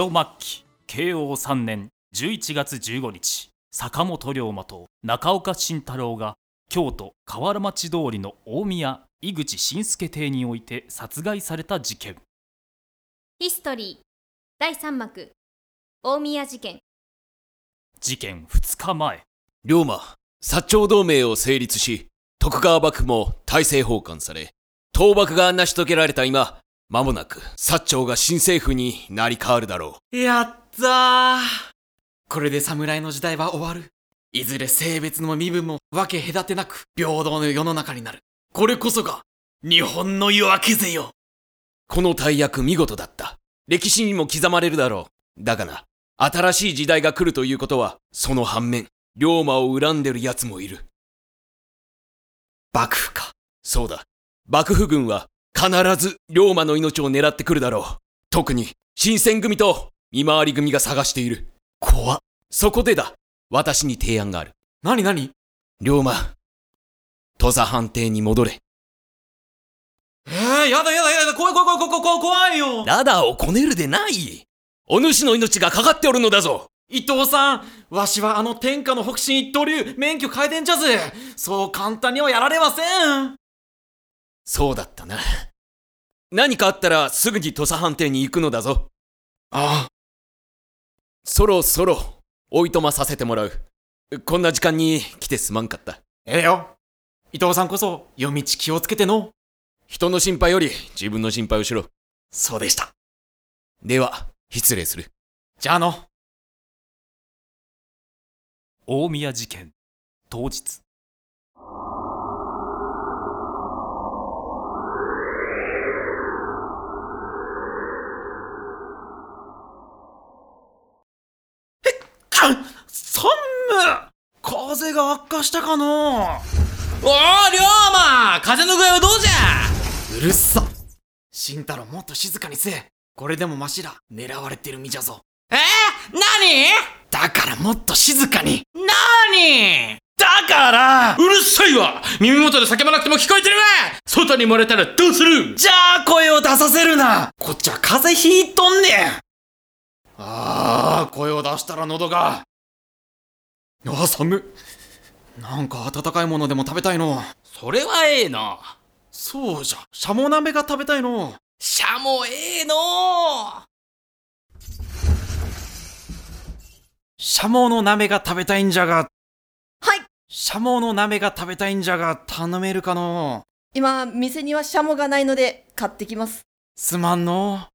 戸末期慶応3年11月15日坂本龍馬と中岡慎太郎が京都河原町通りの大宮井口新助邸において殺害された事件。ヒストリー第3幕大宮事件。事件2日前。龍馬、薩長同盟を成立し、徳川幕府も大政奉還され、倒幕が成し遂げられた今、間もなく薩長が新政府になり変わるだろやったーこれで侍の時代は終わる。いずれ性別も身分も分け隔てなく平等の世の中になる。これこそが日本の夜明けぜよ。う。この大役見事だった。歴史にも刻まれるだろう。だがな、新しい時代が来るということは、その反面、龍馬を恨んでる奴もいる。幕府か。そうだ。幕府軍は必ず龍馬の命を狙ってくるだろう。特に新選組と見回り組が探している。怖っ。そこでだ。私に提案がある。なになに龍馬、土佐藩邸に戻れ。えー、やだやだやだ、怖い怖い怖い怖い怖い怖いよ。ラダーをこねるでない。お主の命がかかっておるのだぞ。伊藤さん、わしはあの天下の北進一刀流、免許変えてんじゃぜ。そう簡単にはやられません。そうだったな。何かあったらすぐに土佐藩邸に行くのだぞ。あそろそろ、おいとまさせてもらう。こんな時間に来てすまんかった。ええよ。伊藤さんこそ、夜道気をつけての。人の心配より自分の心配をしろ。そうでした。では、失礼する。じゃあの。大宮事件当日か寒っ。風が悪化したかのおー、龍馬風の具合はどうじゃ？うるさ慎太郎もっと静かにせえ。これでもマシだ。狙われてる身じゃぞ。えー、何？だからもっと静かに。何？だからうるさいわ。耳元で叫ばなくても聞こえてるわ。外に漏れたらどうする？じゃあ声を出させるな。こっちは風邪ひいとんねんああ、声を出したら喉が。ああ、寒っ。なんか温かいものでも食べたいの。それはええの。そうじゃ、シャモ鍋が食べたいの。しゃもええのシャモの鍋が食べたいんじゃが。はいシャモの鍋が食べたいんじゃが頼めるかの今、店にはシャモがないので買ってきます。すまんの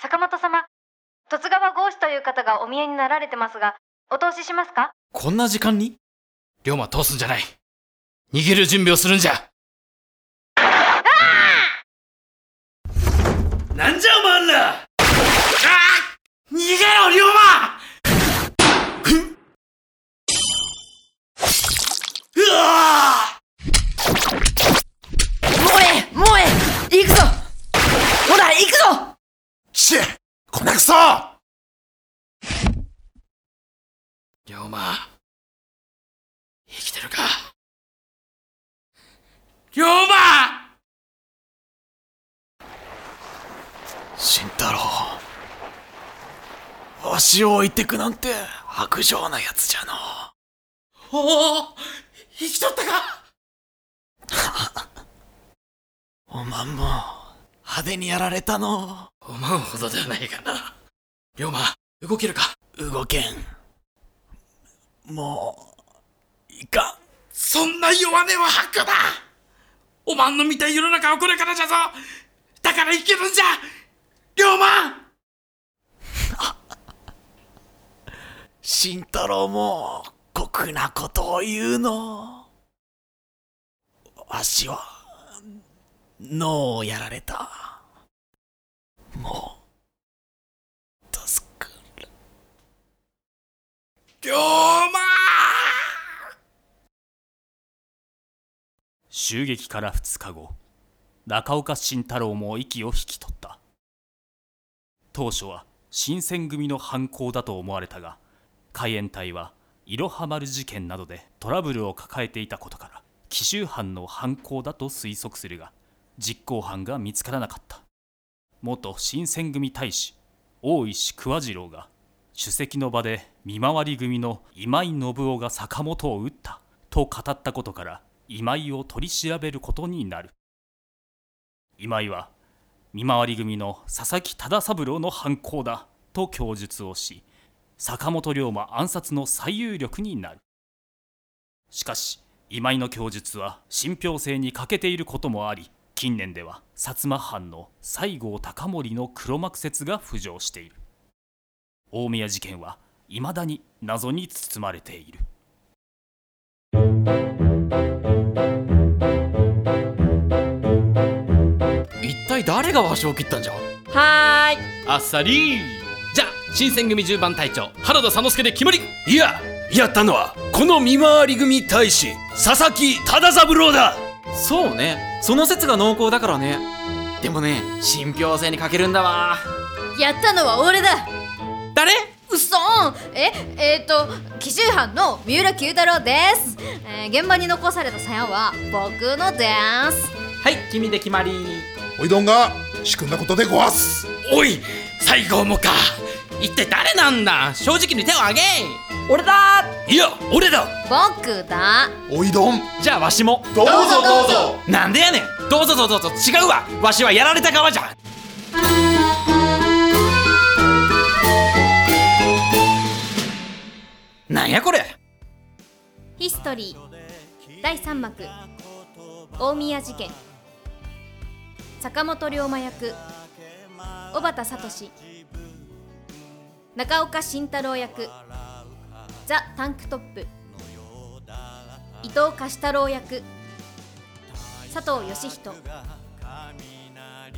坂本様十津川豪志という方がお見えになられてますがお通ししますか？こんな時間に？龍馬通すんじゃない。逃げる準備をするんじゃ。なんじゃお前ら！あー！逃げろ、龍馬うわもえもえ行くぞほら、行くぞちえこなくそ龍馬、生きてるか？龍馬！慎太郎わしを置いてくなんて薄情なやつじゃの。おお生きとったか？おまんも派手にやられたの。おまんほどではないがな。龍馬、動けるか？動けんもういかんそんな弱音は吐くな。おまんの見たい世の中はこれからじゃぞ。だから生きるんじゃ。龍馬。慎太郎も酷なことを言うの。わしは脳をやられた。もう助かる。龍馬襲撃から2日後中岡慎太郎も息を引き取った。当初は新選組の犯行だと思われたが海援隊はいろは丸事件などでトラブルを抱えていたことから紀州藩の犯行だと推測するが実行犯が見つからなかった。元新選組大使大石桑次郎が首席の場で見回り組の今井信夫が坂本を撃ったと語ったことから今井を取り調べることになる。今井は見回り組の佐々木忠三郎の犯行だと供述をし坂本龍馬暗殺の最有力になる。しかし今井の供述は信憑性に欠けていることもあり近年では薩摩藩の西郷隆盛の黒幕説が浮上している。大宮事件は未だに謎に包まれている。体誰がわしを切ったんじゃ？はーい。あっさり。じゃあ新選組10番隊長原田佐之助で決まり。いややったのはこの見回り組大使佐々木忠三郎だ。そうね。その説が濃厚だからね。でもね信憑性に欠けるんだわ。やったのは俺だ。誰？うっそーええっ、ー、と紀州藩の三浦九太郎です、えー現場に残された鞘は僕のです。はい君で決まりおいどんが仕組んだことでごわす。おい西郷もか。一体誰なんだ？正直に手を挙げ。俺だ。いや俺だ。僕だ。おいどん。じゃあわしも。どうぞどうぞ。なんでやねん。どうぞどうぞ。どうぞ違うわ。わしはやられた側じゃ。なんやこれ？ヒストリー。第3幕。大宮事件坂本龍馬役小畑聡。中岡慎太郎役ザ・タンクトップ。伊藤貸太郎役佐藤義人。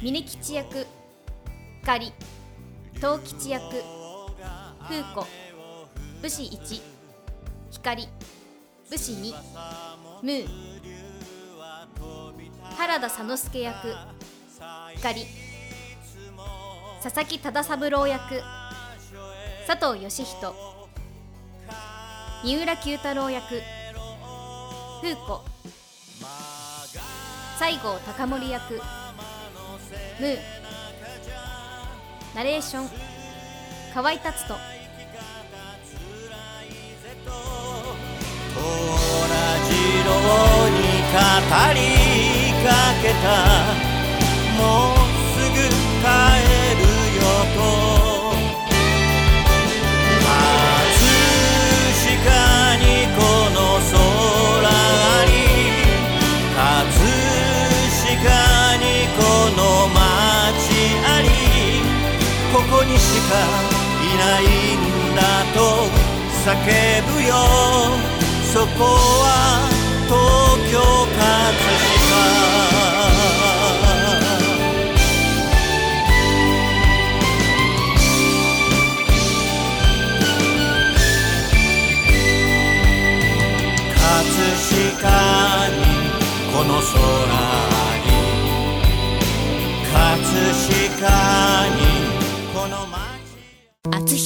峰吉役光東吉役風子。武士1光。武士2ムー。原田佐之助役光。佐々木忠三郎役。佐藤義人。三浦九太郎役。風子。西郷隆盛役。ムー。ナレーション。河合達人。同じように語りかけた。もうすぐ帰るよと。確かにこの空あり。確かにこの街あり。ここにしかいないんだと叫ぶよ。そこは東京葛飾。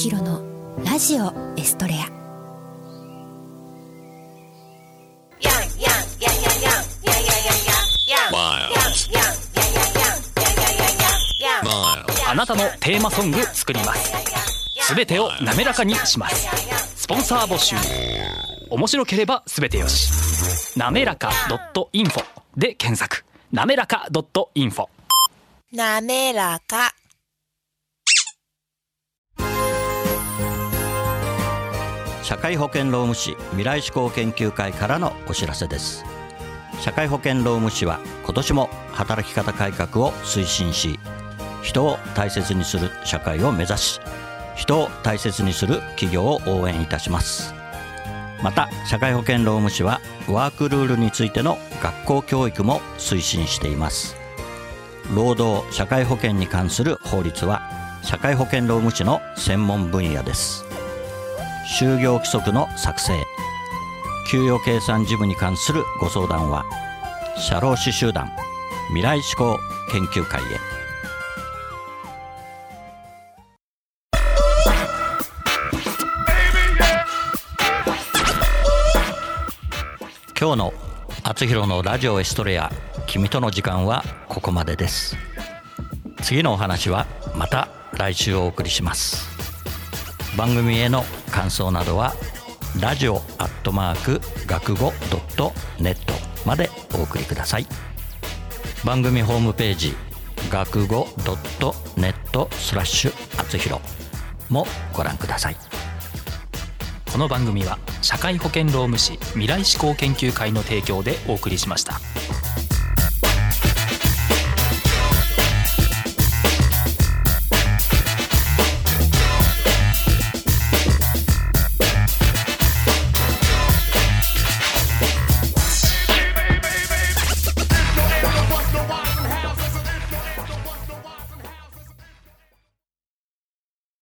ひろのラジオエストレア。あなたのテーマソング作ります。すべてを滑らかにします。スポンサー募集。面白ければすべてよし。なめらか .info で検索。なめらか .info なめらか社会保険労務士未来志向研究会からのお知らせです。社会保険労務士は今年も働き方改革を推進し人を大切にする社会を目指し人を大切にする企業を応援いたします。また社会保険労務士はワークルールについての学校教育も推進しています。労働社会保険に関する法律は社会保険労務士の専門分野です。就業規則の作成。給与計算事務に関するご相談は社労士集団未来志向研究会へ。今日の「あつひろのラジオエストレア君との時間」はここまでです。次のお話はまた来週お送りします。番組への感想などはラジオアットマーク学語ドットネットまでお送りください番組ホームページ学語ドットネットスラッシュあつひろもご覧くださいこの番組は社会保険労務士未来志向研究会の提供でお送りしました。